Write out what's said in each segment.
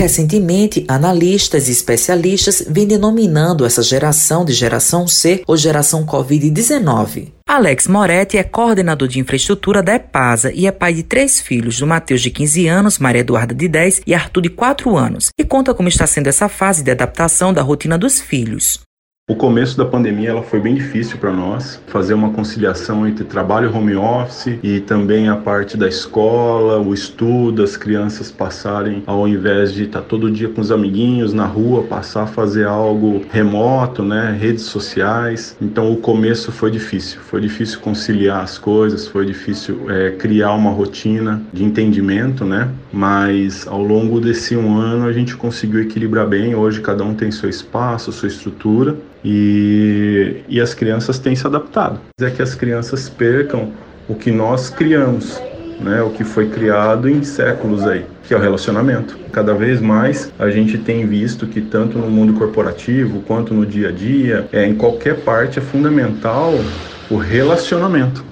Recentemente, analistas e especialistas vêm denominando essa geração de geração C ou geração Covid-19. Alex Moretti é coordenador de infraestrutura da EPASA e é pai de três filhos, do Matheus de 15 anos, Maria Eduarda de 10 e Arthur de 4 anos, e conta como está sendo essa fase de adaptação da rotina dos filhos. O começo da pandemia ela foi bem difícil para nós, fazer uma conciliação entre trabalho home office e também a parte da escola, o estudo, as crianças passarem ao invés de estar tá todo dia com os amiguinhos na rua, passar a fazer algo remoto, né, redes sociais. Então o começo foi difícil, foi difícil conciliar as coisas, foi difícil é, criar uma rotina de entendimento, né? Mas ao longo desse um ano a gente conseguiu equilibrar bem. Hoje cada um tem seu espaço, sua estrutura e, e as crianças têm se adaptado. É que as crianças percam o que nós criamos, né, o que foi criado em séculos aí, que é o relacionamento. Cada vez mais a gente tem visto que tanto no mundo corporativo quanto no dia a dia, é, em qualquer parte é fundamental o relacionamento.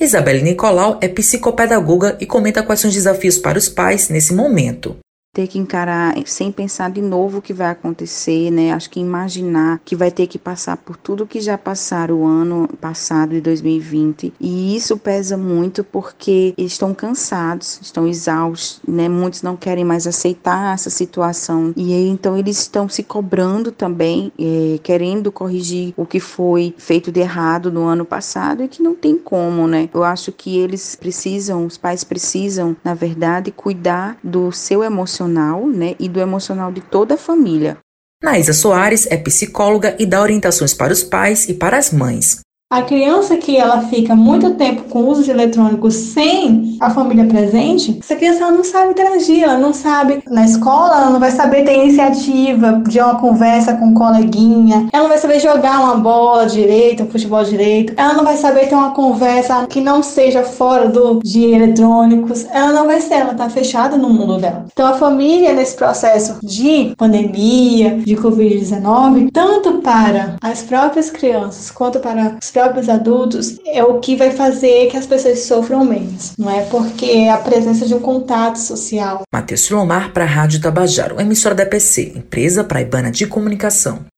Isabelle Nicolau é psicopedagoga e comenta quais são os desafios para os pais nesse momento ter que encarar sem pensar de novo o que vai acontecer, né? Acho que imaginar que vai ter que passar por tudo que já passaram o ano passado de 2020 e isso pesa muito porque eles estão cansados, estão exaustos, né? Muitos não querem mais aceitar essa situação e aí, então eles estão se cobrando também, é, querendo corrigir o que foi feito de errado no ano passado e que não tem como, né? Eu acho que eles precisam, os pais precisam, na verdade, cuidar do seu emocional emocional né, e do emocional de toda a família. Naísa Soares é psicóloga e dá orientações para os pais e para as mães. A criança que ela fica muito tempo com usos eletrônicos sem a família presente, essa criança não sabe interagir, ela não sabe na escola, ela não vai saber ter iniciativa de uma conversa com um coleguinha, ela não vai saber jogar uma bola direito, um futebol direito, ela não vai saber ter uma conversa que não seja fora do de eletrônicos, ela não vai ser, ela tá fechada no mundo dela. Então a família nesse processo de pandemia, de Covid-19, tanto para as próprias crianças quanto para os próprios adultos é o que vai fazer que as pessoas sofram menos, não é? Porque é a presença de um contato social. Matheus Lomar para a Rádio Tabajaro, emissora da PC, empresa praibana de comunicação.